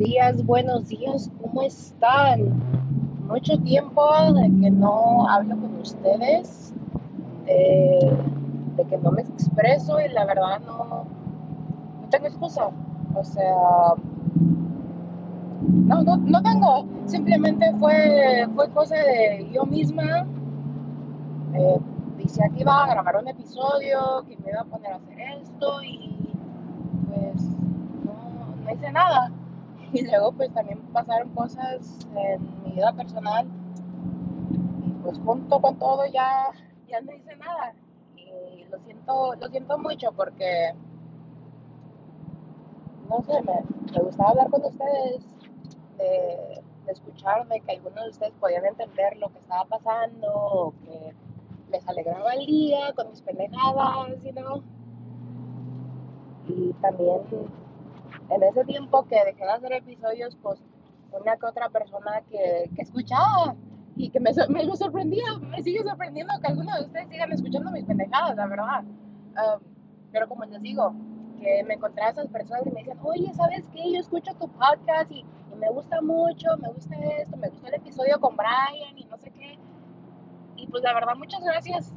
días, buenos días, ¿cómo están? Mucho tiempo de que no hablo con ustedes, de, que no me expreso y la verdad no, no tengo excusa. O sea, no, no, no tengo, simplemente fue, fue cosa de yo misma. Eh, dice que iba a grabar un episodio, que me iba a poner a hacer esto y pues no, no hice nada. Y luego pues también pasaron cosas en mi vida personal y pues junto con todo ya, ya no hice nada. Y lo siento, lo siento mucho porque no sé, me, me gustaba hablar con ustedes, de, de, escucharme, que algunos de ustedes podían entender lo que estaba pasando, o que les alegraba el día con mis pendejadas, you know. Y también en ese tiempo que dejé de hacer episodios, pues una que otra persona que, que escuchaba y que me, me, sorprendía, me sigue sorprendiendo que algunos de ustedes sigan escuchando mis pendejadas, la verdad. Um, pero como les digo, que me encontré a esas personas y me decían, oye, ¿sabes qué? Yo escucho tu podcast y, y, me gusta mucho, me gusta esto, me gusta el episodio con Brian y no sé qué. Y pues la verdad, muchas gracias.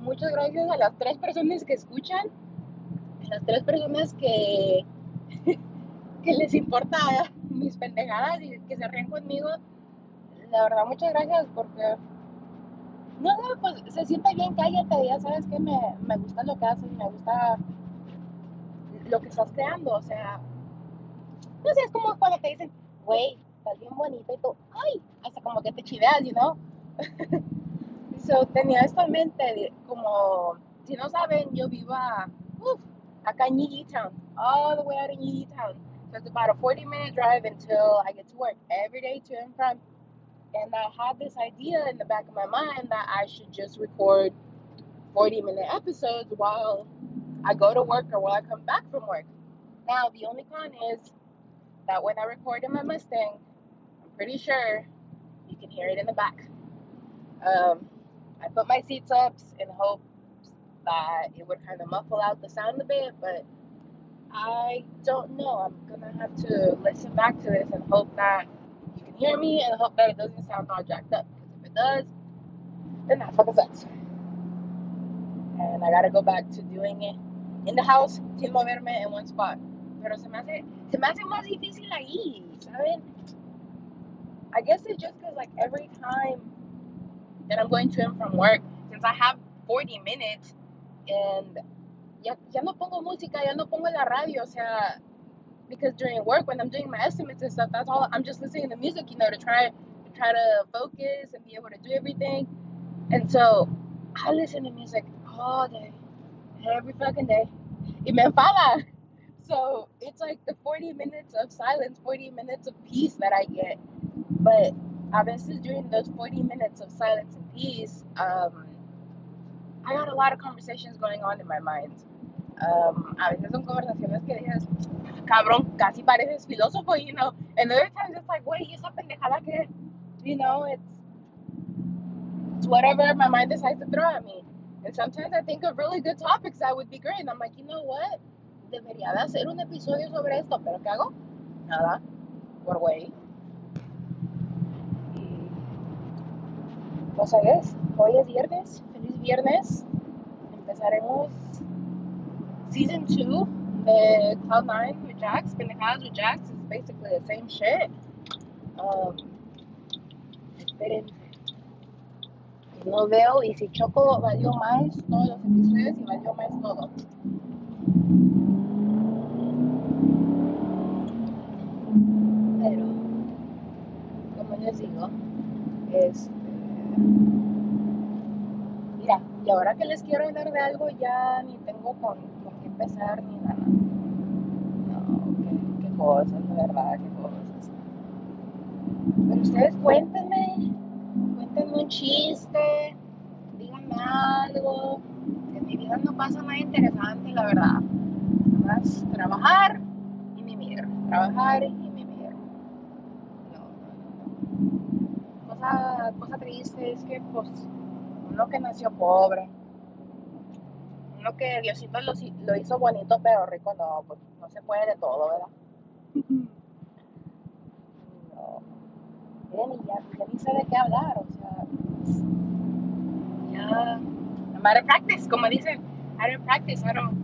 Muchas gracias a las tres personas que escuchan, a las tres personas que, que les importa mis pendejadas y que se ríen conmigo. La verdad, muchas gracias porque, no sé, pues se siente bien, cállate, ya sabes que me, me gusta lo que haces, me gusta lo que estás creando, o sea, no sé, es como cuando te dicen, güey, estás bien bonita y tú, ay, hasta como que te chiveas, you know. so, tenía esto en mente, como, si no saben, yo vivo acá en Town, all the way out in Town. So it's about a 40 minute drive until I get to work every day to and from. And I had this idea in the back of my mind that I should just record 40 minute episodes while I go to work or while I come back from work. Now, the only con is that when I record in my Mustang, I'm pretty sure you can hear it in the back. Um, I put my seats up in hopes that it would kind of muffle out the sound a bit, but I don't know. I'm gonna have to listen back to this and hope that you can hear me and hope that it doesn't sound all jacked up. Because if it does, then that fucking sucks. And I gotta go back to doing it in the house sin moverme in one spot. Pero se me hace, se me hace más difícil ahí, ¿saben? I guess it's just because like every time that I'm going to and from work, since I have 40 minutes and ya, ya no pongo música, ya no pongo la radio, o sea, because during work when I'm doing my estimates and stuff, that's all I'm just listening to music, you know, to try to try to focus and be able to do everything. And so I listen to music all day, every fucking day. Me enfada. So it's like the 40 minutes of silence, 40 minutes of peace that I get. But a veces during those 40 minutes of silence and peace, um, I got a lot of conversations going on in my mind. Um, a veces son conversaciones que dices, cabrón, casi pareces filósofo, you know. And other times it's like, güey, esa pendejada que, you know, it's, it's whatever my mind decides to throw at me. And sometimes I think of really good topics that would be great. And I'm like, you know what? Debería de hacer un episodio sobre esto, pero ¿qué hago? Nada, por güey. Pues es, hoy es viernes, feliz viernes. Empezaremos season 2 de Cloud9 with Jax. Pendejadas with Jax is basically the same shit. Um. No veo y si choco valió más todos los episodios y valió más todo. Pero, como les digo, este. Mira, y ahora que les quiero hablar de algo, ya ni tengo con, empezar ni nada. No, qué, qué cosas, de verdad, qué cosas. Pero ustedes cuéntenme, cuéntenme un chiste, díganme algo. En mi vida no pasa nada interesante, la verdad. Nada más trabajar y mimir, trabajar y mimir. No, no, no. Cosa, cosa triste es que, pues, uno que nació pobre, uno que Diosito lo, lo hizo bonito pero rico, no, pues no se puede de todo, ¿verdad? Miren, y ya, ya ni sé de qué hablar, o sea, ya, I'm out of practice, como dicen, out of practice, I don't,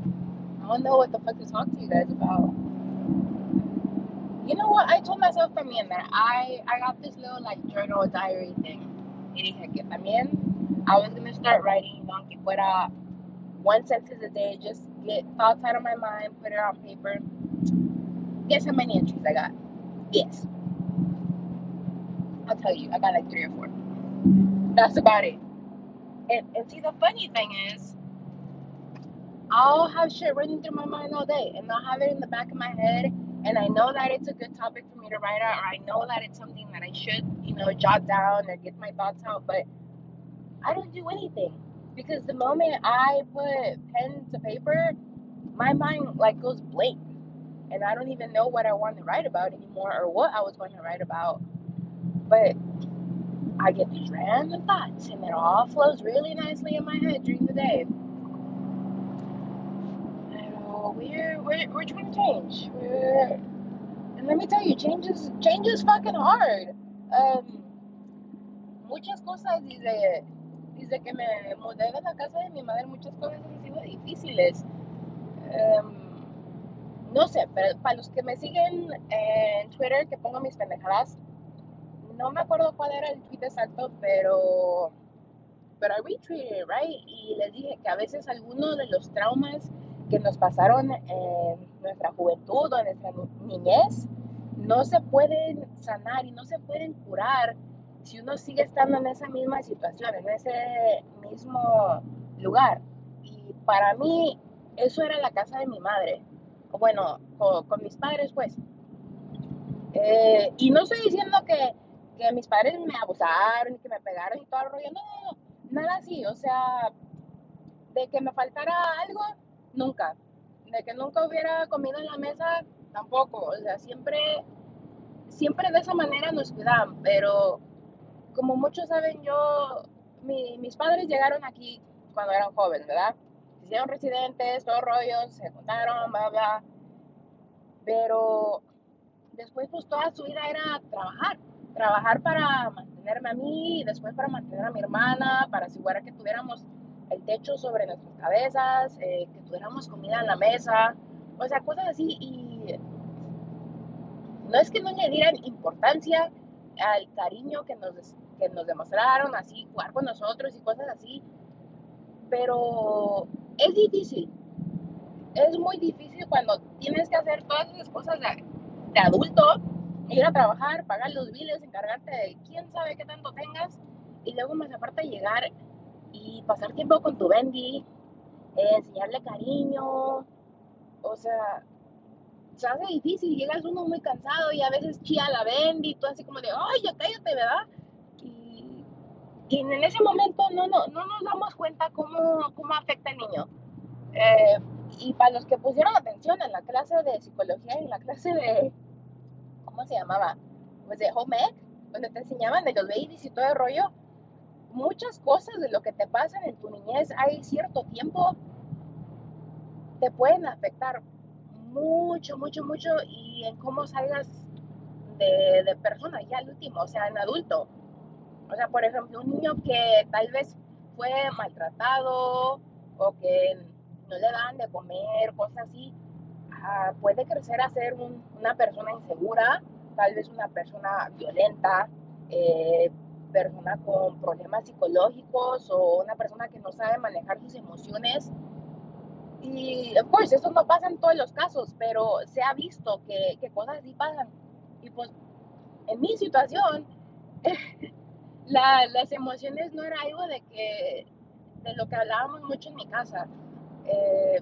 I don't know what the fuck to talk to you guys about. You know what? I told myself también that I, I got this little like journal diary thing. Y dije que también I was gonna start writing, aunque fuera one sentence a day, just get thoughts out of my mind, put it on paper. Guess how many entries I got? Yes. I'll tell you, I got like three or four. That's about it. And, and see, the funny thing is, I'll have shit running through my mind all day, and I'll have it in the back of my head, and I know that it's a good topic for me to write out, or I know that it's something that I should, you know, jot down or get my thoughts out, but I don't do anything because the moment I put pen to paper, my mind like goes blank, and I don't even know what I want to write about anymore or what I was going to write about, but. I get these random thoughts, and it all flows really nicely in my head during the day. Pero we're we're we're trying to change. We're, and let me tell you, change is change is fucking hard. Um, muchas cosas desde desde que me mudé de la casa de mi madre, muchas cosas han sido difíciles. Um, no sé, pero para los que me siguen en Twitter, que pongo mis pendejadas, no me acuerdo cuál era el tweet exacto, pero pero I retweeted, right? Y les dije que a veces algunos de los traumas que nos pasaron en nuestra juventud o en nuestra niñez no se pueden sanar y no se pueden curar si uno sigue estando en esa misma situación, en ese mismo lugar. Y para mí eso era la casa de mi madre, bueno, con, mis padres pues. Eh, y no estoy diciendo que, que mis padres me abusaron y que me pegaron y todo el rollo, no, no, no nada así, o sea, de que me faltara algo, nunca. De que nunca hubiera comida en la mesa, tampoco. O sea, siempre, siempre de esa manera nos cuidaban. Pero como muchos saben, yo, mi, mis padres llegaron aquí cuando eran jóvenes, ¿verdad? Hicieron residentes, todo rollo, se juntaron, bla, bla. Pero después, pues toda su vida era trabajar. Trabajar para mantenerme a mí después para mantener a mi hermana, para asegurar que tuviéramos el techo sobre nuestras cabezas, eh, que tuviéramos comida en la mesa, o sea, cosas así. Y no es que no le dieran importancia al cariño que nos, que nos demostraron, así, jugar con nosotros y cosas así, pero es difícil. Es muy difícil cuando tienes que hacer todas esas cosas de, de adulto ir a trabajar, pagar los biles, encargarte de quién sabe qué tanto tengas y luego más aparte llegar y pasar tiempo con tu Bendy, eh, enseñarle cariño, o sea, se hace difícil, llegas uno muy cansado y a veces chía la Bendy tú así como de, ay, ya cállate, ¿verdad? Y, y en ese momento no, no, no nos damos cuenta cómo, cómo afecta al niño. Eh, y para los que pusieron atención en la clase de psicología, en la clase de, ¿cómo se llamaba? Pues de home ec, donde te enseñaban de los babies y todo el rollo. Muchas cosas de lo que te pasan en tu niñez, hay cierto tiempo, te pueden afectar mucho, mucho, mucho y en cómo salgas de persona ya al último, o sea, en adulto. O sea, por ejemplo, un niño que tal vez fue maltratado o que no le dan de comer, cosas así, uh, puede crecer a ser un, una persona insegura, tal vez una persona violenta, eh, persona con problemas psicológicos o una persona que no sabe manejar sus emociones. Y, pues, eso no pasa en todos los casos, pero se ha visto que, que cosas así pasan. Y pues, en mi situación, la, las emociones no era algo de que, de lo que hablábamos mucho en mi casa. Eh,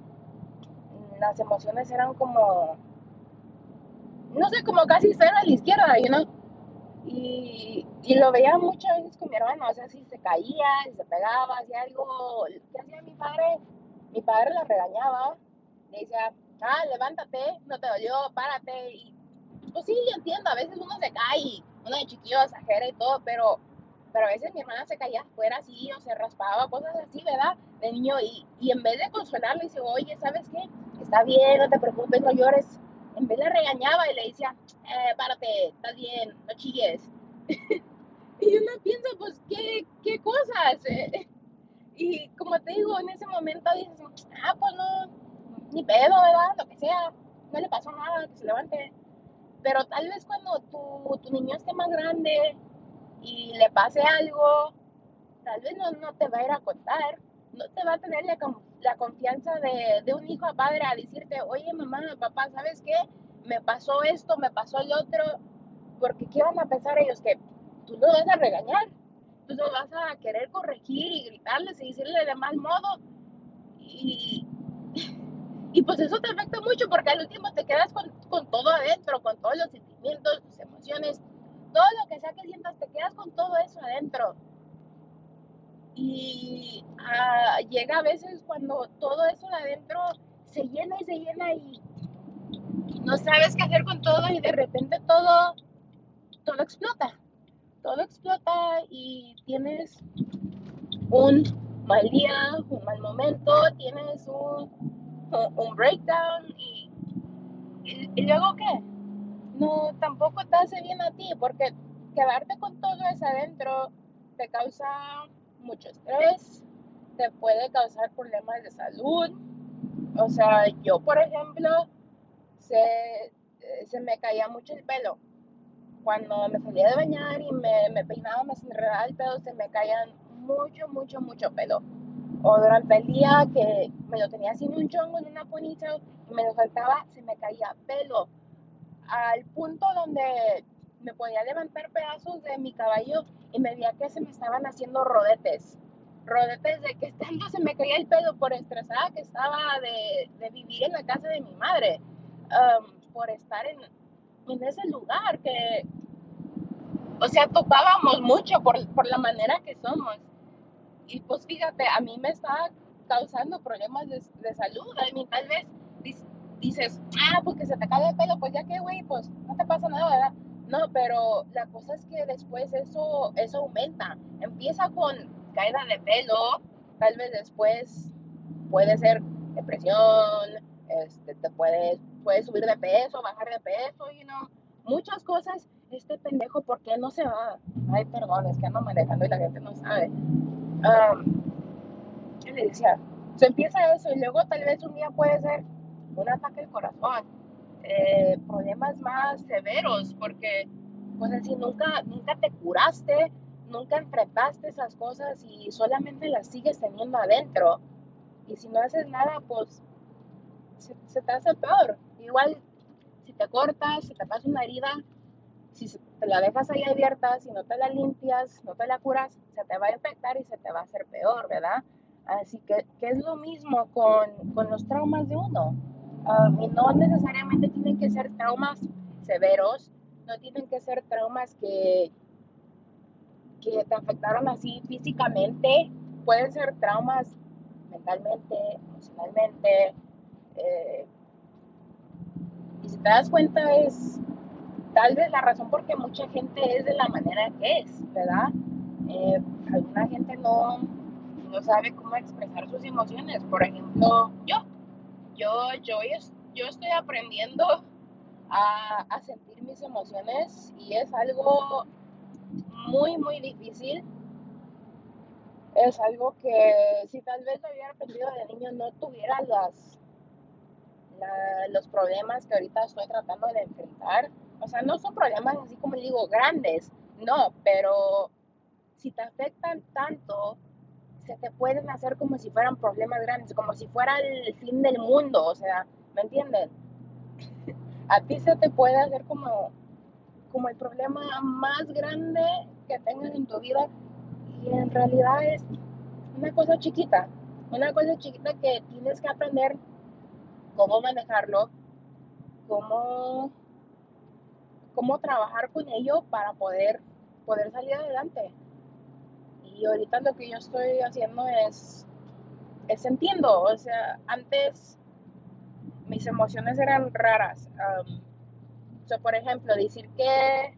las emociones eran como, no sé, como casi cero a la izquierda, you know? Y, y lo veía muchas veces con mi hermano, o sea, si se caía, si se pegaba, hacía algo, ¿qué hacía mi padre? Mi padre la regañaba, le decía, ah, levántate, no te dolió, párate, y pues sí, yo entiendo, a veces uno se cae uno de chiquillo exagera y todo, pero, pero a veces mi hermana se caía afuera así, o se raspaba, cosas así, ¿verdad? De niño, y, y en vez de consolarle, dice, oye, ¿sabes qué? Está bien, no te preocupes, no llores. En vez le regañaba y le decía, eh, párate, estás bien, no chilles. y uno piensa, pues, ¿qué, qué cosas? y como te digo, en ese momento dices, ah, pues no, ni pedo, ¿verdad? Lo que sea, no le pasó nada, que se levante. Pero tal vez cuando tu, tu niño esté más grande y le pase algo, tal vez no, no te va a ir a contar, no te va a tener la, confianza de, de, un hijo a padre a decirte, oye mamá, papá, ¿sabes qué? Me pasó esto, me pasó el otro, porque ¿qué van a pensar ellos? Que tú no vas a regañar, tú no vas a querer corregir y gritarles y decirle de mal modo. Y, y pues eso te afecta mucho porque al último te quedas con, con todo adentro, con todos los sentimientos, tus emociones, todo lo que sea que sientas, te quedas con todo eso adentro. Y uh, llega a veces cuando todo eso de adentro se llena y se llena y no sabes qué hacer con todo y de repente todo, todo explota. Todo explota y tienes un mal día, un mal momento, tienes un, un breakdown y, y, y luego qué? No, tampoco te hace bien a ti porque quedarte con todo eso adentro te causa mucho estrés, te puede causar problemas de salud. O sea, yo, por ejemplo, se, se me caía mucho el pelo. Cuando me salía de bañar y me, me peinaba, me enredaba el pelo, se me caían mucho, mucho, mucho pelo. O durante el día que me lo tenía sin un chongo, en una ponytail, y me lo faltaba, se me caía pelo. Al punto donde me podía levantar pedazos de mi caballo y me veía que se me estaban haciendo rodetes. Rodetes de que estando se me caía el pelo por estresada que estaba de, de vivir en la casa de mi madre, um, por estar en, en, ese lugar que, o sea, topábamos mucho por, por la manera que somos. Y pues fíjate, a mí me estaba causando problemas de, de salud. A mí tal vez dices, ah, porque se te cae el pelo, pues ya que, güey, pues no te pasa nada, ¿verdad? No, pero la cosa es que después eso, eso aumenta. Empieza con caída de pelo, tal vez después puede ser depresión, este, te puedes, puedes subir de peso, bajar de peso, y no muchas cosas. Este pendejo, ¿por qué no se va? Ay, perdón, es que ando manejando y la gente no sabe. Um, ¿Qué le decía? Se empieza eso y luego tal vez un día puede ser un ataque al corazón eh, problemas más severos, porque pues así nunca, nunca te curaste, nunca enfrentaste esas cosas y solamente las sigues teniendo adentro. Y si no haces nada, pues se, te hace peor. Igual, si te cortas, si te pasa una herida, si te la dejas ahí abierta, si no te la limpias, no te la curas, se te va a infectar y se te va a hacer peor, ¿verdad? Así que, que es lo mismo con, con los traumas de uno. Y no necesariamente tienen que ser traumas severos, no tienen que ser traumas que, que te afectaron así físicamente, pueden ser traumas mentalmente, emocionalmente. Eh, y si te das cuenta es tal vez la razón por qué mucha gente es de la manera que es, ¿verdad? Eh, alguna gente no, no sabe cómo expresar sus emociones. Por ejemplo, yo yo, yo, yo estoy aprendiendo a, sentir mis emociones y es algo muy, muy difícil. Es algo que si tal vez lo hubiera aprendido de niño no tuviera las, la, los problemas que ahorita estoy tratando de enfrentar. O sea, no son problemas así como digo grandes, no, pero si te afectan tanto, se te pueden hacer como si fueran problemas grandes, como si fuera el fin del mundo, o sea, ¿me entienden? A ti se te puede hacer como, como el problema más grande que tengas en tu vida y en realidad es una cosa chiquita, una cosa chiquita que tienes que aprender cómo manejarlo, cómo, cómo trabajar con ello para poder, poder salir adelante. Y ahorita lo que yo estoy haciendo es, es entiendo, o sea, antes mis emociones eran raras. o sea, por ejemplo, decir que,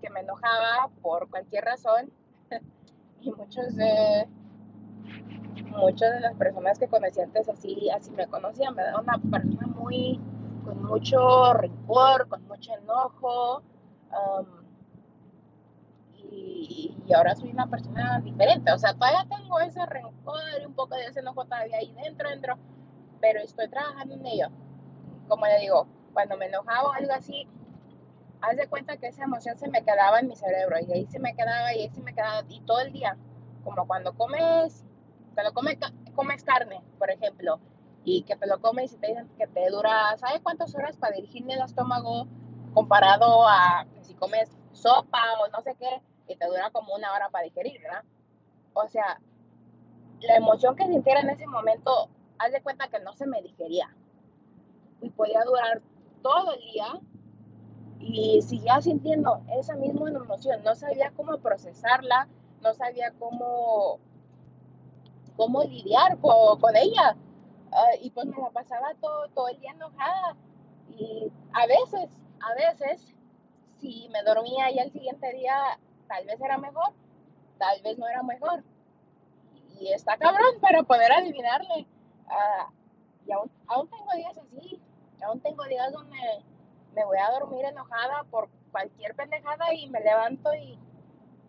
que me enojaba por cualquier razón y muchos de muchas de las personas que conocí antes así, así me conocían, me da una persona muy con mucho rencor, con mucho enojo. Y, ahora soy una persona diferente. O sea, todavía tengo ese rencor y un poco de ese enojo todavía ahí dentro, dentro, pero estoy trabajando en ello. Como le digo, cuando me enojaba o algo así, haz de cuenta que esa emoción se me quedaba en mi cerebro y ahí se me quedaba y ahí se me quedaba y todo el día, como cuando comes, cuando comes, comes carne, por ejemplo, y que te lo comes y te dicen que te dura, ¿sabes cuántas horas para dirigirme el estómago comparado a si comes sopa o no sé qué y te dura como una hora para digerir, ¿verdad? O sea, la emoción que sintiera en ese momento, haz de cuenta que no se me digería y podía durar todo el día y seguía sintiendo esa misma emoción, no sabía cómo procesarla, no sabía cómo, cómo lidiar con, con ella. Uh, y pues me la pasaba todo, todo el día enojada. Y a veces, a veces, si me dormía y al siguiente día tal vez era mejor, tal vez no era mejor. Y está cabrón para poder adivinarle. Uh, y aún, aún tengo días así, aún tengo días donde me voy a dormir enojada por cualquier pendejada y me levanto y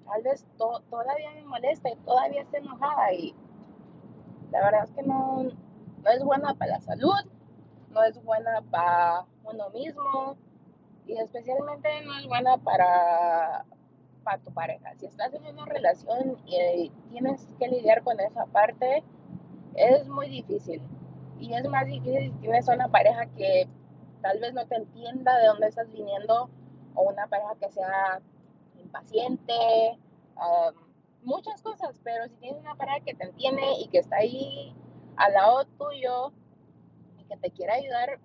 tal vez to todavía me molesta y todavía estoy enojada y la verdad es que no, no es buena para la salud, no es buena para uno mismo y especialmente no es buena para, para tu pareja. Si estás en una relación y tienes que lidiar con esa parte, es muy difícil. Y es más difícil si tienes una pareja que tal vez no te entienda de dónde estás viniendo o una pareja que sea impaciente, muchas cosas, pero si tienes una pareja que te entiende y que está ahí al lado tuyo y que te quiere ayudar,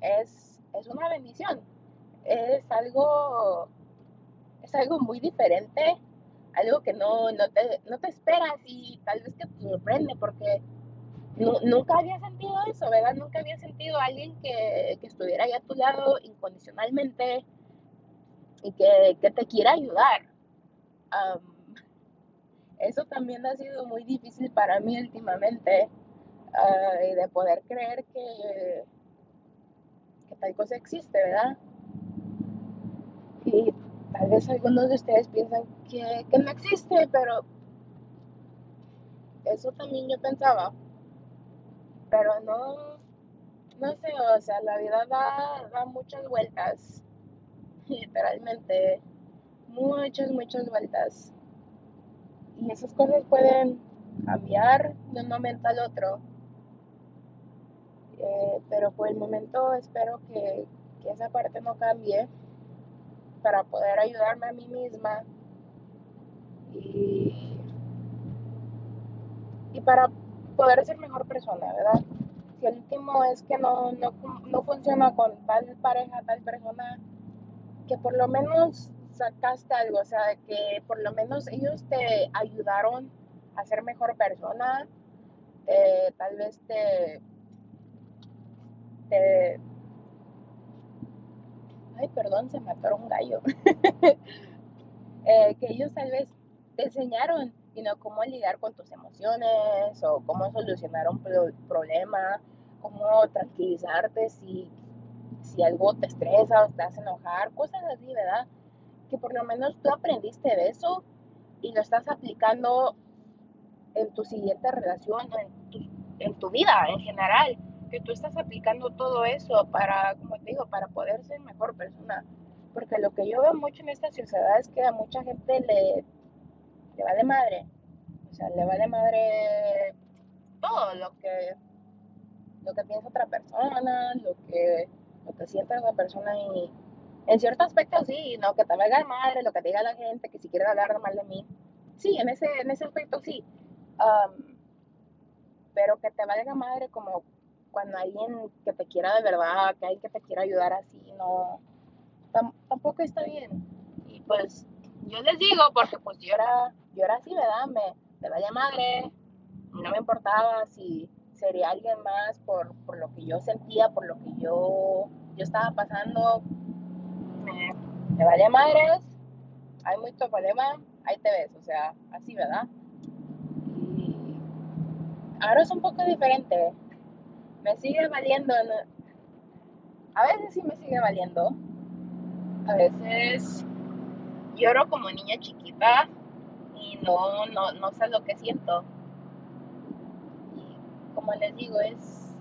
es, es una bendición. Es algo, es algo muy diferente, algo que no, no, te, no te esperas y tal vez que te sorprende porque nunca había sentido eso, ¿verdad? Nunca había sentido a alguien que, que estuviera ahí a tu lado incondicionalmente y que, que te quiera ayudar. Um, eso también ha sido muy difícil para mí últimamente, uh, de poder creer que, que tal cosa existe, ¿verdad? Y tal vez algunos de ustedes piensan que, que no existe, pero eso también yo pensaba pero no, no sé, o sea, la vida da, da muchas vueltas, literalmente, muchas, muchas vueltas. Y esas cosas pueden cambiar de un momento al otro. Eh, pero por el momento espero que, que esa parte no cambie para poder ayudarme a mí misma y, y para poder ser mejor persona, ¿verdad? Si el último es que no, no, no funciona con tal pareja, tal persona, que por lo menos sacaste algo, o sea, que por lo menos ellos te ayudaron a ser mejor persona, tal vez te... Ay, perdón, se me un gallo. eh, que ellos tal vez te enseñaron sino cómo lidiar con tus emociones o cómo solucionar un problema, cómo tranquilizarte si, si algo te estresa o te hace enojar, cosas así, ¿verdad? Que por lo menos tú aprendiste de eso y lo estás aplicando en tu siguiente relación, en tu, en tu vida en general, que tú estás aplicando todo eso para, como te digo, para poder ser mejor persona. Porque lo que yo veo mucho en esta sociedad es que a mucha gente le le vale madre. O sea, le vale madre todo lo que lo que piensa otra persona, lo que lo que siente otra persona y en cierto aspecto sí, no que te valga madre, lo que diga la gente, que si quiere hablar mal de mí. Sí, en ese en ese aspecto sí. pero que te valga madre como cuando alguien que te quiera de verdad, que alguien que te quiera ayudar así, no tampoco está bien. Y pues yo les digo porque pues yo era yo era así, ¿verdad? Me, me vaya madre, no me importaba si sería alguien más por, por lo que yo sentía, por lo que yo, yo estaba pasando. Me, me vaya madres, hay mucho problema, ahí te ves, o sea, así, ¿verdad? Y ahora es un poco diferente. Me sigue valiendo. A veces sí me sigue valiendo. A veces lloro como niña chiquita y no, no, no sé lo que siento. Y como les digo, es,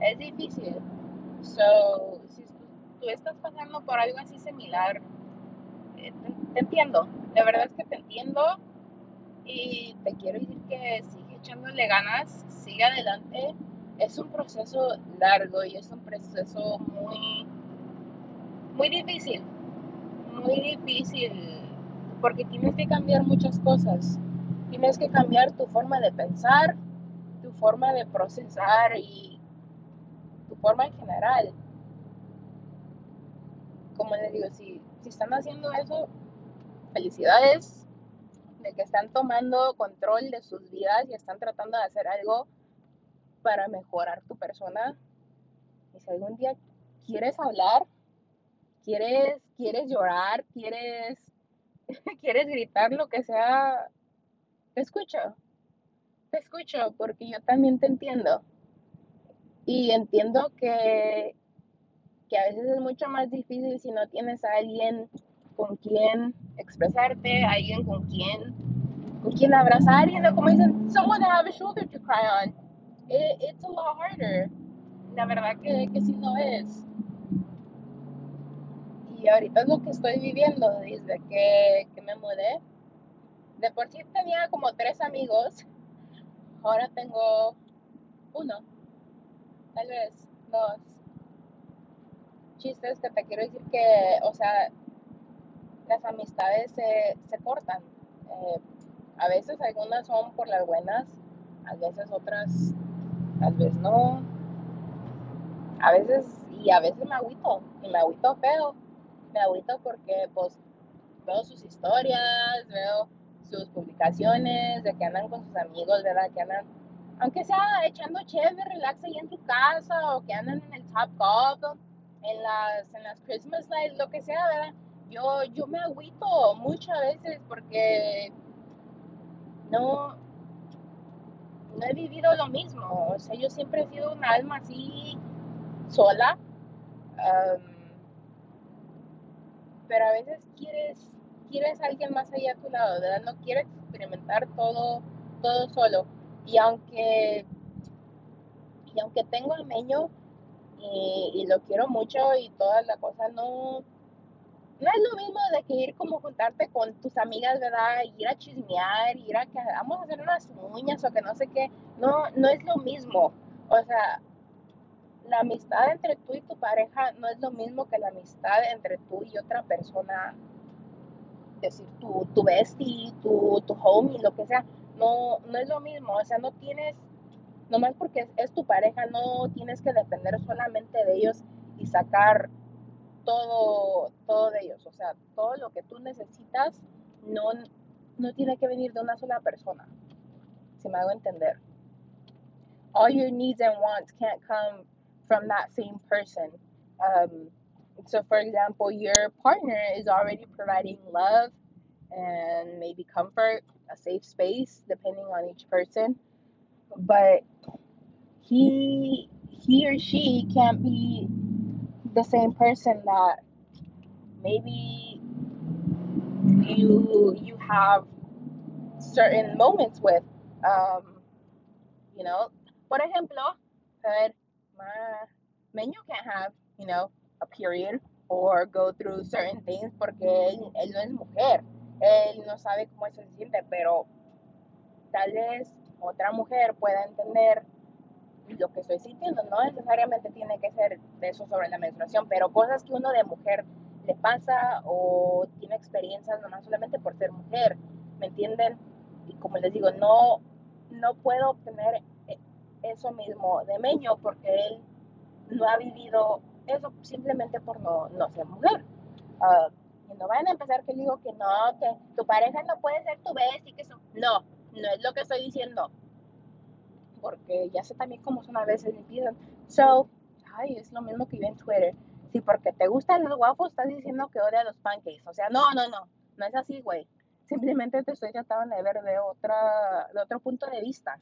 es difícil. So, si tú estás pasando por algo así similar, eh, te, te entiendo. De verdad es que te entiendo y te quiero decir que sigue echándole ganas, sigue adelante. Es un proceso largo y es un proceso muy, muy difícil, muy difícil, porque tienes que cambiar muchas cosas. Tienes que cambiar tu forma de pensar, tu forma de procesar y tu forma en general. Como les digo, si, si están haciendo eso, felicidades, de que están tomando control de sus vidas y están tratando de hacer algo para mejorar tu persona. Y si algún día quieres hablar, quieres, quieres llorar, quieres, quieres gritar lo que sea, te escucho. Te escucho porque yo también te entiendo. Y entiendo que, que a veces es mucho más difícil si no tienes a alguien con quien expresarte, alguien con quien, con quien abrazar, you know, como dicen, someone to have a shoulder to cry on. It, it's a lot harder. La verdad que, que sí lo es. Y ahorita es lo que estoy viviendo desde que, que me mudé. De por sí tenía como tres amigos. Ahora tengo uno, tal vez dos. Chistes que te quiero decir que, o sea, las amistades se, se cortan. Eh, a veces algunas son por las buenas, a veces otras tal vez no. A veces, y a veces me agüito, y me agüito feo. Me agüito porque pues veo sus historias, veo sus publicaciones, de que andan con sus amigos, ¿verdad? Que andan, aunque sea echando chévere, relax ahí en tu casa, o que andan en el Top Golf, en las, en las Christmas lights, lo que sea, ¿verdad? yo, yo me agüito muchas veces porque no, no he vivido lo mismo. O sea, yo siempre he sido un alma así sola. Pero a veces quieres, quieres alguien más allá a tu lado, ¿verdad? No quieres experimentar todo, todo solo. Y aunque, y aunque tengo a Meño y, y lo quiero mucho y toda la cosa, no, no es lo mismo de que ir como juntarte con tus amigas, ¿verdad? Ir a chismear, ir a que vamos a hacer unas uñas o que no sé qué. No, no es lo mismo. O sea, la amistad entre tú y tu pareja no es lo mismo que la amistad entre tú y otra persona. Es decir, tu, tu bestie, tu, tu homie, lo que sea. No, no es lo mismo. O sea, no tienes, nomás porque es, es tu pareja, no tienes que depender solamente de ellos y sacar todo, todo de ellos. O sea, todo lo que tú necesitas no, no tiene que venir de una sola persona. Si me hago entender. All your needs and wants can't come from that same person. Um, so, for example, your partner is already providing love and maybe comfort, a safe space, depending on each person. But he he or she can't be the same person that maybe you you have certain moments with um, you know. Por ejemplo saber Menyo can't have you know a period or go through certain things porque él, él no es mujer. Él no sabe cómo se siente pero tal vez otra mujer pueda entender lo que estoy sintiendo. No necesariamente tiene que ser de eso sobre la menstruación, pero cosas que uno de mujer le pasa o tiene experiencias nomás solamente por ser mujer, ¿me entienden? Y como les digo, no, no puedo obtener e, eso mismo de Meño porque él no ha vivido eso simplemente por no, no ser mujer. Uh, y no vayan a empezar que digo que no, que tu pareja no puede ser tu y que eso. No, no es lo que estoy diciendo porque ya sé también cómo son a veces piden. So, ay, es lo mismo que yo en Twitter. Si porque te gustan los guapos estás diciendo que odia los pancakes. O sea, no, no, no, no es así, güey. Simplemente te estoy tratando de ver de, otra, de otro punto de vista.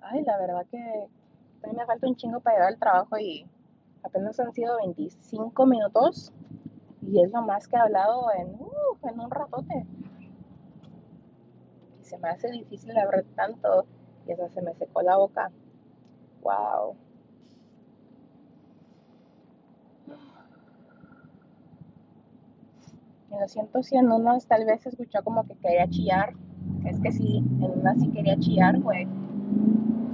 Ay, la verdad que mí me falta un chingo para llegar al trabajo y apenas han sido 25 minutos. Y es lo más que he hablado en, uh, en un ratote. Y se me hace difícil hablar tanto y eso se me secó la boca. Wow. Y lo siento si en unos tal vez escuchó como que quería chillar. Es que sí, en unas sí quería chillar, güey.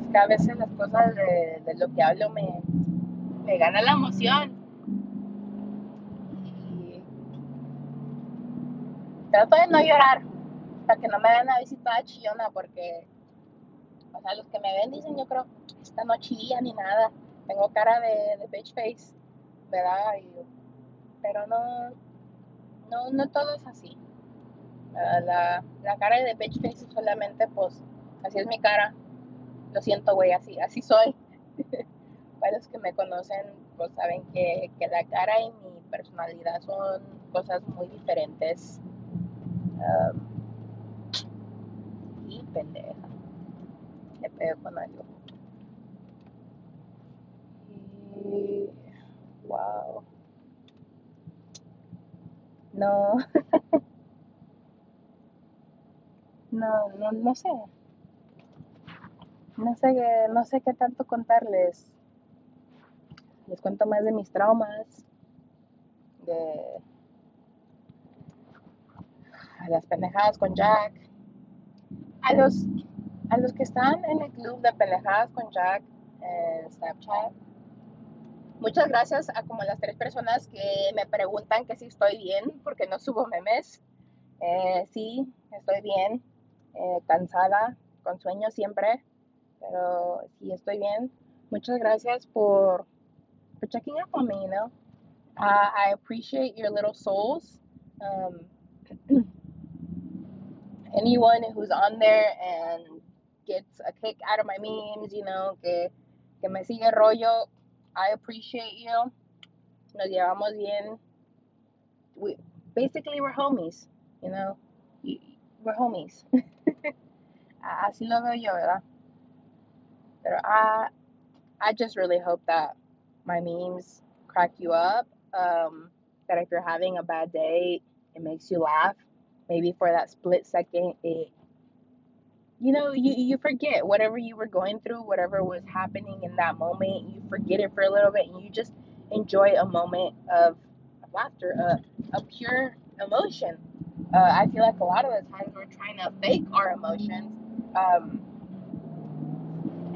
Es que a veces las cosas de, lo que hablo me, me gana la emoción. Y trato de no llorar para que no me den una visita chillona porque, o sea, los que me ven dicen, yo creo, esta no chilla ni nada. Tengo cara de, de bitch face, ¿verdad? Y, pero no, no, no todo es así. La, la, cara de bitch face solamente, pues, así es mi cara. Lo siento, güey, así, así soy. Para los que me conocen, pues saben que, que, la cara y mi personalidad son cosas muy diferentes. Um, y pendeja. Pego con algo. Y. Wow. No. no, no, no sé. No sé, no sé qué tanto contarles. Les cuento más de mis traumas, de las pendejadas con Jack. A los, a los que están en el club de pendejadas con Jack en Snapchat, Muchas gracias a como las tres personas que me preguntan que si estoy bien porque no subo memes. Eh, sí, estoy bien, eh, cansada, con sueño siempre, pero sí estoy bien. Muchas gracias por, por checking up on me, you know. Uh, I appreciate your little souls. Um, anyone who's on there and gets a kick out of my memes, you know, que, que me sigue rollo, I appreciate you. Nos llevamos bien. We basically we're homies, you know. We're homies. Así lo veo yo, ¿verdad? Pero I, I just really hope that my memes crack you up. Um, that if you're having a bad day, it makes you laugh. Maybe for that split second, it you know, you, you forget whatever you were going through, whatever was happening in that moment, you forget it for a little bit and you just enjoy a moment of, laughter, a, a pure emotion. Uh, I feel like a lot of the times we're trying to fake our emotions um,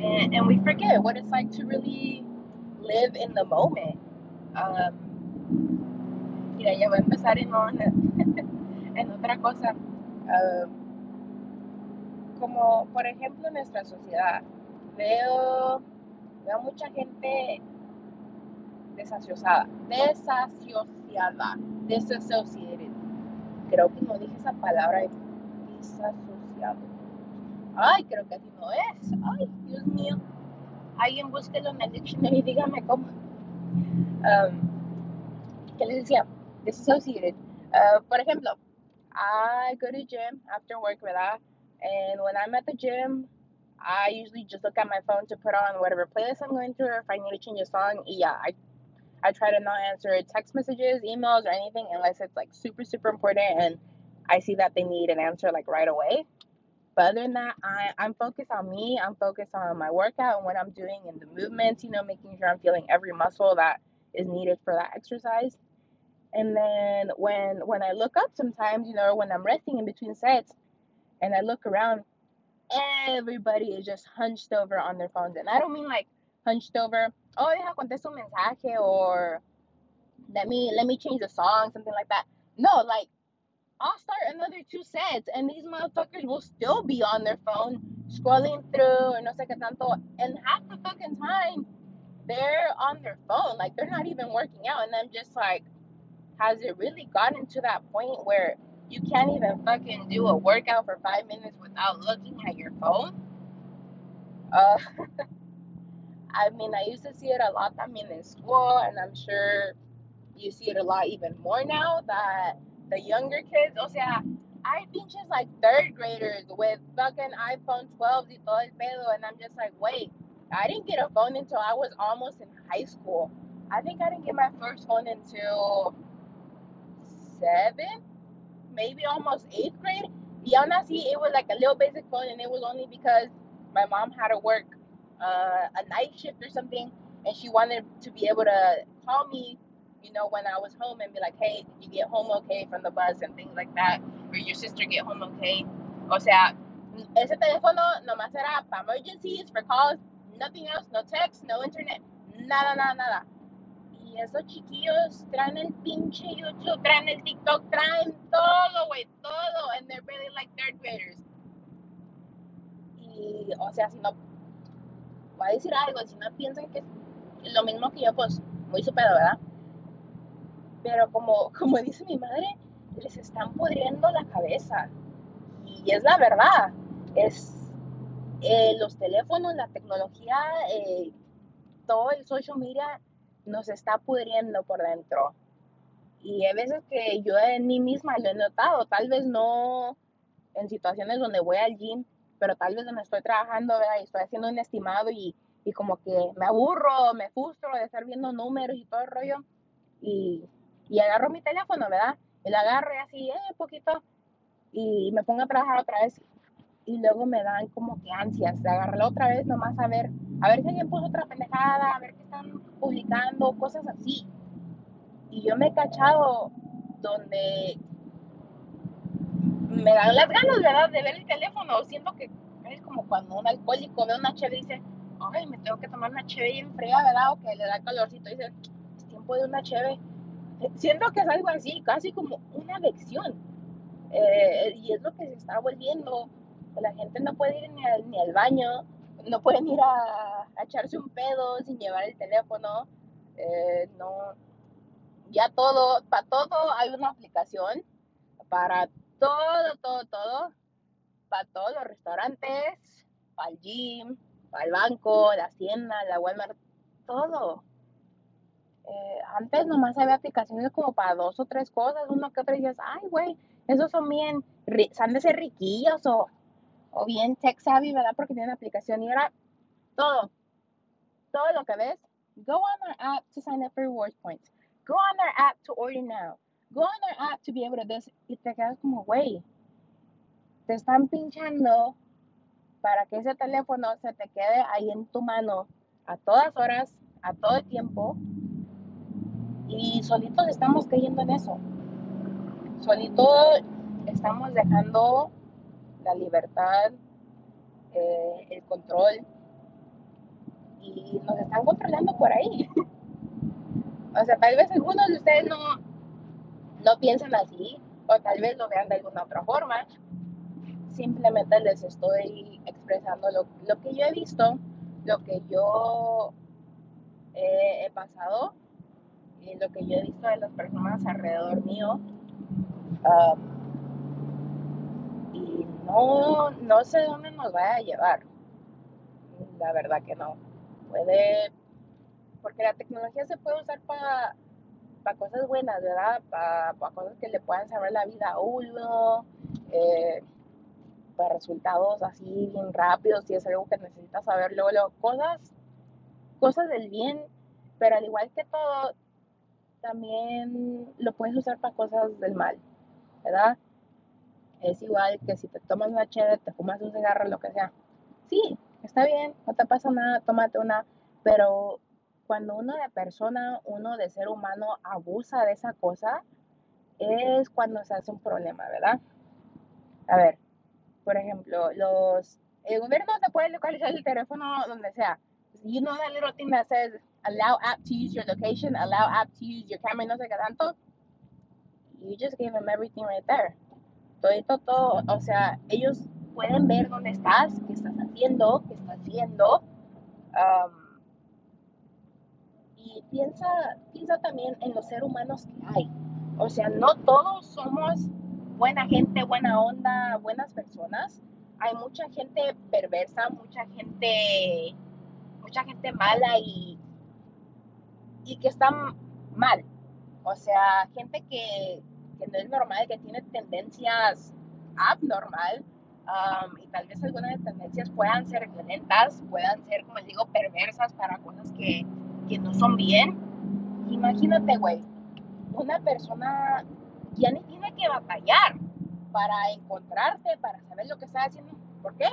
and, and we forget what it's like to really live in the moment. Um, mira, ya voy a empezar en, en otra cosa. Um, como por ejemplo en nuestra sociedad, veo, veo mucha gente desasociada, desasociada, desasociada. Creo que no dije esa palabra, desasociado. Ay, creo que así no es. Ay, Dios mío. Alguien búsquelo en el dictionary y dígame cómo. Um, ¿Qué les decía? Disassociated. Uh, por ejemplo, I go to gym after work, ¿verdad? And when I'm at the gym, I usually just look at my phone to put on whatever playlist I'm going through, or if I need to change a song. Yeah, I I try to not answer text messages, emails, or anything unless it's like super super important and I see that they need an answer like right away. But other than that, I, I'm focused on me. I'm focused on my workout and what I'm doing and the movements, you know, making sure I'm feeling every muscle that is needed for that exercise. And then when when I look up sometimes, you know, when I'm resting in between sets, and I look around, everybody is just hunched over on their phones. And I don't mean like hunched over, oh, yeah, contesto un mensaje or let me let me change the song, something like that. No, like I'll start another two sets and these motherfuckers will still be on their phone scrolling through and no sé qué tanto and half the fucking time they're on their phone. Like they're not even working out and I'm just like, has it really gotten to that point where you can't even fucking do a workout for five minutes without looking at your phone. Uh, I mean, I used to see it a lot. I mean, in school, and I'm sure you see it a lot even more now that the younger kids, o sea, I think just like third graders with fucking iPhone 12 y todo pedo, and I'm just like, wait, I didn't get a phone until I was almost in high school. I think I didn't get my first phone until seventh, maybe almost eighth grade. Y aún así, it was like a little basic phone, and it was only because my mom had to work uh, a night shift or something, and she wanted to be able to call me, you know, when I was home and be like, hey, did you get home okay from the bus and things like that, or your sister get home okay. O sea, ese teléfono nomás era para emergencies, for calls, nothing else, no text, no internet, nada, nada, nada. Y esos chiquillos traen el pinche YouTube, traen el TikTok, traen todo, güey, todo, and they're really like third graders. Y, o sea, si no, voy a decir algo, si no piensan que es lo mismo que yo, pues, muy su pedo, ¿verdad? Pero como, como dice mi madre, les están pudriendo la cabeza. Y es la verdad. Es eh, los teléfonos, la tecnología, eh, todo el social media nos está pudriendo por dentro. Y hay veces que yo en mí misma lo he notado, tal vez no en situaciones donde voy al gym, pero tal vez donde estoy trabajando, ¿verdad? Y estoy haciendo un estimado y, y como que me aburro, me frustro de estar viendo números y todo el rollo. Y, y agarro mi teléfono, ¿verdad? Y lo agarro y así, eh, poquito, y me pongo a trabajar otra vez. Y luego me dan como que ansias de agarrarlo otra vez, nomás a ver, a ver si alguien puso otra pendejada, a ver qué están publicando, cosas así. Y yo me he cachado donde me dan las ganas, ¿verdad?, de ver el teléfono. Siento que es como cuando un alcohólico ve una cheve y dice, ay, me tengo que tomar una cheve bien fría, ¿verdad? O que le da calorcito y dice, es tiempo de una cheve. Siento que es algo así, casi como una adicción. Eh, y es lo que se está volviendo. La gente no puede ir ni al, ni al baño, no pueden ir a, echarse un pedo sin llevar el teléfono. Eh, no, ya todo, para todo hay una aplicación, para todo, todo, todo, para todos los restaurantes, para el gym, para el banco, la hacienda, la Walmart, todo. Eh, antes nomás había aplicaciones como para dos o tres cosas, uno que otro dices, ay, güey, esos son bien, han de ser riquillos o, o bien tech savvy, ¿verdad? Porque tienen aplicación y ahora todo, todo lo que ves, go on our app to sign up for rewards points. Go on our app to order now. Go on our app to be able to this. Y te quedas como, güey, te están pinchando para que ese teléfono se te quede ahí en tu mano a todas horas, a todo el tiempo. Y solitos estamos cayendo en eso. Solitos estamos dejando la libertad, eh, el control y nos están controlando por ahí. o sea, tal vez algunos de ustedes no, no piensan así o tal vez lo vean de alguna otra forma. Simplemente les estoy expresando lo, lo que yo he visto, lo que yo eh, he pasado y lo que yo he visto de las personas alrededor mío. Um, no, no sé dónde nos va a llevar. La verdad que no. Puede, porque la tecnología se puede usar para para cosas buenas, ¿verdad? Para, cosas que le puedan salvar la vida a uno, eh, para resultados así bien rápidos, si es algo que necesitas saber luego, luego, cosas, cosas del bien, pero al igual que todo, también lo puedes usar para cosas del mal, ¿verdad? Es igual que si te tomas una chévere, te fumas un cigarro, lo que sea. Sí, está bien, no te pasa nada, tómate una, pero cuando uno de persona, uno de ser humano abusa de esa cosa, es cuando se hace un problema, ¿verdad? A ver, por ejemplo, los, el gobierno te puede localizar el teléfono donde sea. You know that little thing that says allow app to use your location, allow app to use your camera no sé qué tanto. You just gave them everything right there. Todo, todo, o sea, ellos pueden ver dónde estás, qué estás haciendo, qué estás viendo. Y piensa, piensa también en los seres humanos que hay. O sea, no todos somos buena gente, buena onda, buenas personas. Hay mucha gente perversa, mucha gente, mucha gente mala y, y que está mal. O sea, gente que, que no es normal, que tiene tendencias abnormal. Um, y tal vez algunas de tendencias puedan ser violentas, puedan ser, como les digo, perversas para cosas que, que no son bien. Imagínate, güey, una persona ya ni tiene que batallar para encontrarte, para saber lo que estás haciendo. ¿Por qué?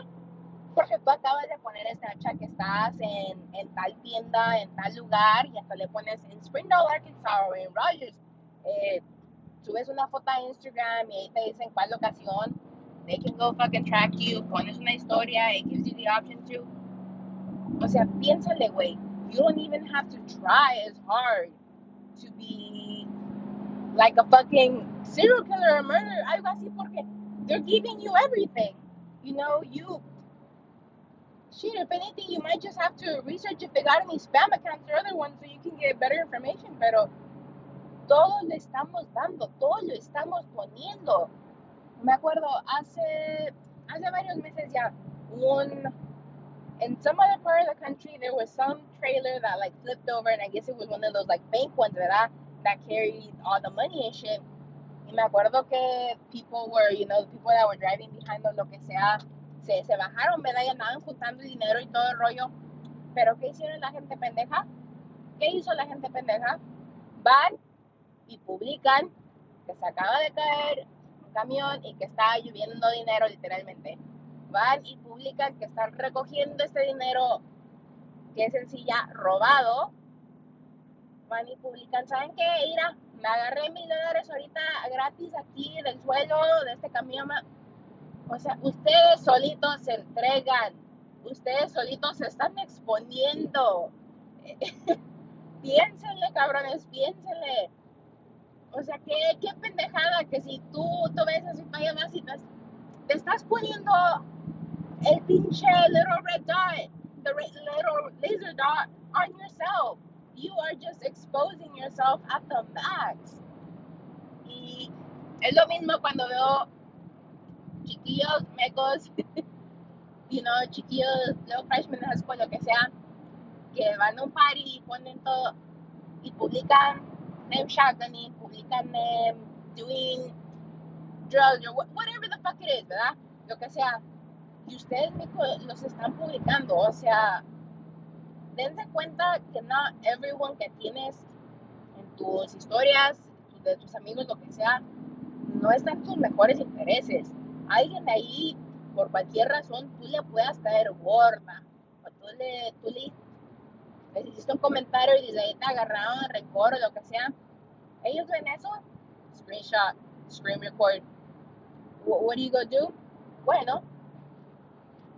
Porque tú acabas de poner Snapchat que estás en, en tal tienda, en tal lugar, y hasta le pones en Springdale, Arkansas o en Rogers. Eh, subes una foto a Instagram y ahí te dicen cuál locación. They can go fucking track you. Pones una historia, it gives you the option to. O sea, piénsale, güey. You don't even have to try as hard to be like a fucking serial killer or murderer, algo así, porque they're giving you everything. You know, you shit, if anything, you might just have to research if they got any spam accounts or other ones so you can get better information, pero todo le estamos dando, todo lo estamos poniendo. Me acuerdo hace, hace varios meses ya, un, in some other part of the country, there was some trailer that like flipped over, and I guess it was one of those like bank ones, ¿verdad? That carried all the money and shit. Y me acuerdo que people were, you know, the people that were driving behind lo que sea, se, se bajaron, ¿verdad? Y andaban juntando dinero y todo el rollo. Pero ¿qué hicieron la gente pendeja? ¿Qué hizo la gente pendeja? Van y publican que se acaba de caer un camión y que está lloviendo dinero literalmente. Van y publican que están recogiendo este dinero que es en sí ya robado. Van y publican, ¿saben qué? Mira, me agarré mil dólares ahorita gratis aquí del suelo de este camión. O sea, ustedes solitos se entregan, ustedes solitos se están exponiendo. piénsenle, cabrones, piénsenle. O sea, qué, qué pendejada que si tú, tú ves así para más y te, te estás poniendo el pinche little red dot, the red, little laser dot on yourself. You are just exposing yourself at the max. Y es lo mismo cuando veo chiquillos, mecos, you know, chiquillos, little freshmen high school, lo que sea, que van a un party y ponen todo y publican publican them doing drugs or whatever the fuck it is, ¿verdad? Lo que sea. Y ustedes los están publicando, o sea, dense cuenta que no everyone que tienes en tus historias, de tus amigos, lo que sea, no está en tus mejores intereses. Alguien ahí, por cualquier razón, tú le puedas caer gorda, o tú le, tú le les hiciste un comentario y desde ahí te agarraron el record o lo que sea. Ellos ven eso, screenshot, screen record. What, what do you go do? Bueno,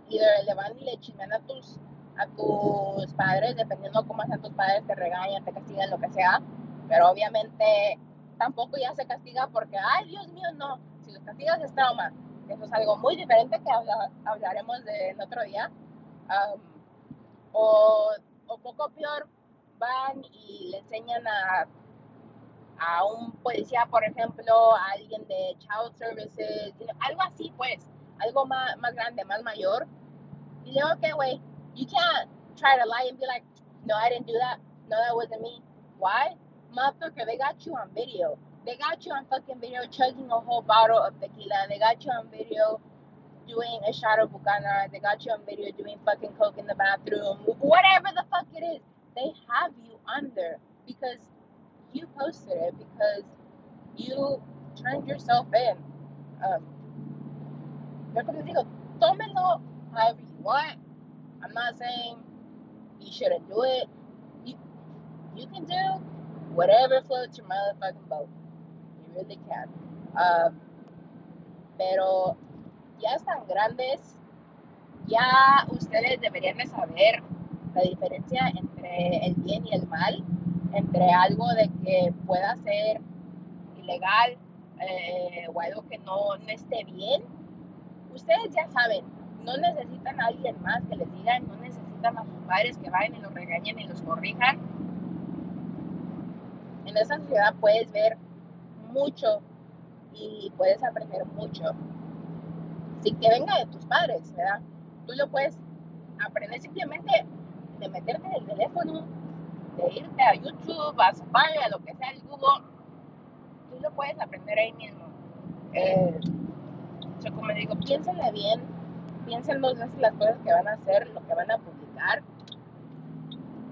either le van y le chismean a tus, a tus padres, dependiendo cómo sean tus padres, te regañan, te castigan, lo que sea. Pero obviamente tampoco ya se castiga porque, ay, Dios mío, no. Si los castigas es trauma. Eso es algo muy diferente que habla, hablaremos de en otro día. Um, o o poco peor, van y le enseñan a, a un policía, por ejemplo, a alguien de Child Services, algo así, pues, algo más, más grande, más mayor. Y digo, okay, wait, you can't try to lie and be like, no, I didn't do that. No, that wasn't me. Why? Motherfucker, they got you on video. They got you on fucking video chugging a whole bottle of tequila. They got you on video doing a shot of. They got you on video doing fucking coke in the bathroom. Whatever the fuck it is, they have you under because you posted it because you turned yourself in. Um, however you want. I'm not saying you shouldn't do it. You you can do whatever floats your motherfucking boat. You really can. Um, pero ya están grandes, ya ustedes deberían de saber la diferencia entre el bien y el mal, entre algo de que pueda ser ilegal eh, o algo que no, no esté bien. Ustedes ya saben, no necesitan a alguien más que les diga, no necesitan a sus padres que vayan y los regañen y los corrijan. En esa sociedad puedes ver mucho y puedes aprender mucho sin que venga de tus padres, ¿verdad? Tú lo puedes aprender simplemente de meterte en el teléfono, de irte a YouTube, a Safari, a lo que sea, el Google. Tú lo puedes aprender ahí mismo. Eh, yo como digo, piénsenle bien, piensen dos las cosas que van a hacer, lo que van a publicar.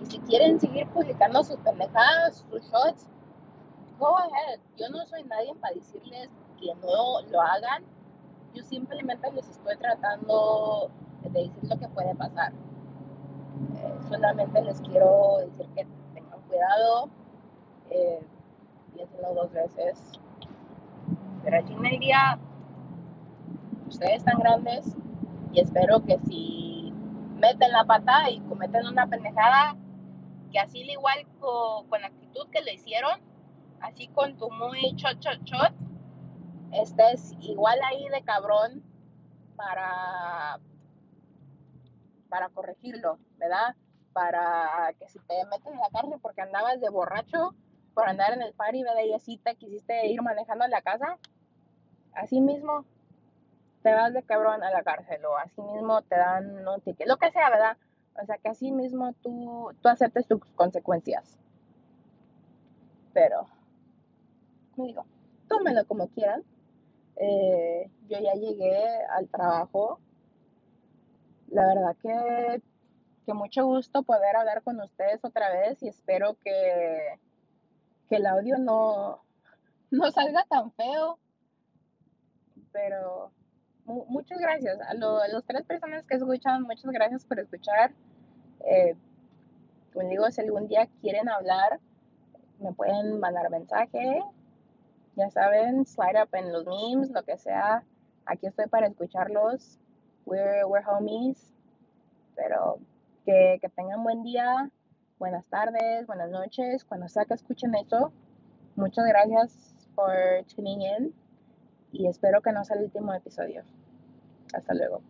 Y si quieren seguir publicando sus pendejadas, sus shots, go ahead. Yo no soy nadie para decirles que no lo hagan. Yo simplemente les estoy tratando de decir lo que puede pasar. Eh, solamente les quiero decir que tengan cuidado, eh, dos veces. Pero aquí me diría, ustedes están grandes y espero que si meten la pata y cometen una pendejada, que así igual con, con la actitud que le hicieron, así con tu muy chot chot chot, estés igual ahí de cabrón para para corregirlo, ¿verdad? Para que si te meten en la cárcel porque andabas de borracho, por andar en el party, ¿verdad? Y así te quisiste ir manejando la casa, así mismo te vas de cabrón a la cárcel o así mismo te dan un ticket, lo que sea, ¿verdad? O sea, que así mismo tú, tú aceptes tus consecuencias. Pero, como digo, tómenlo como quieran. Eh, yo ya llegué al trabajo la verdad que, que mucho gusto poder hablar con ustedes otra vez y espero que, que el audio no, no salga tan feo. Pero muchas gracias. A, las tres personas que escuchan, muchas gracias por escuchar. Eh, como digo, si algún día quieren hablar, me pueden mandar mensaje. Ya saben, slide up en los memes, lo que sea. Aquí estoy para escucharlos. We're, we're homies. Pero que, que tengan buen día, buenas tardes, buenas noches. Cuando sea que escuchen esto, muchas gracias por tuning in. Y espero que no sea el último episodio. Hasta luego.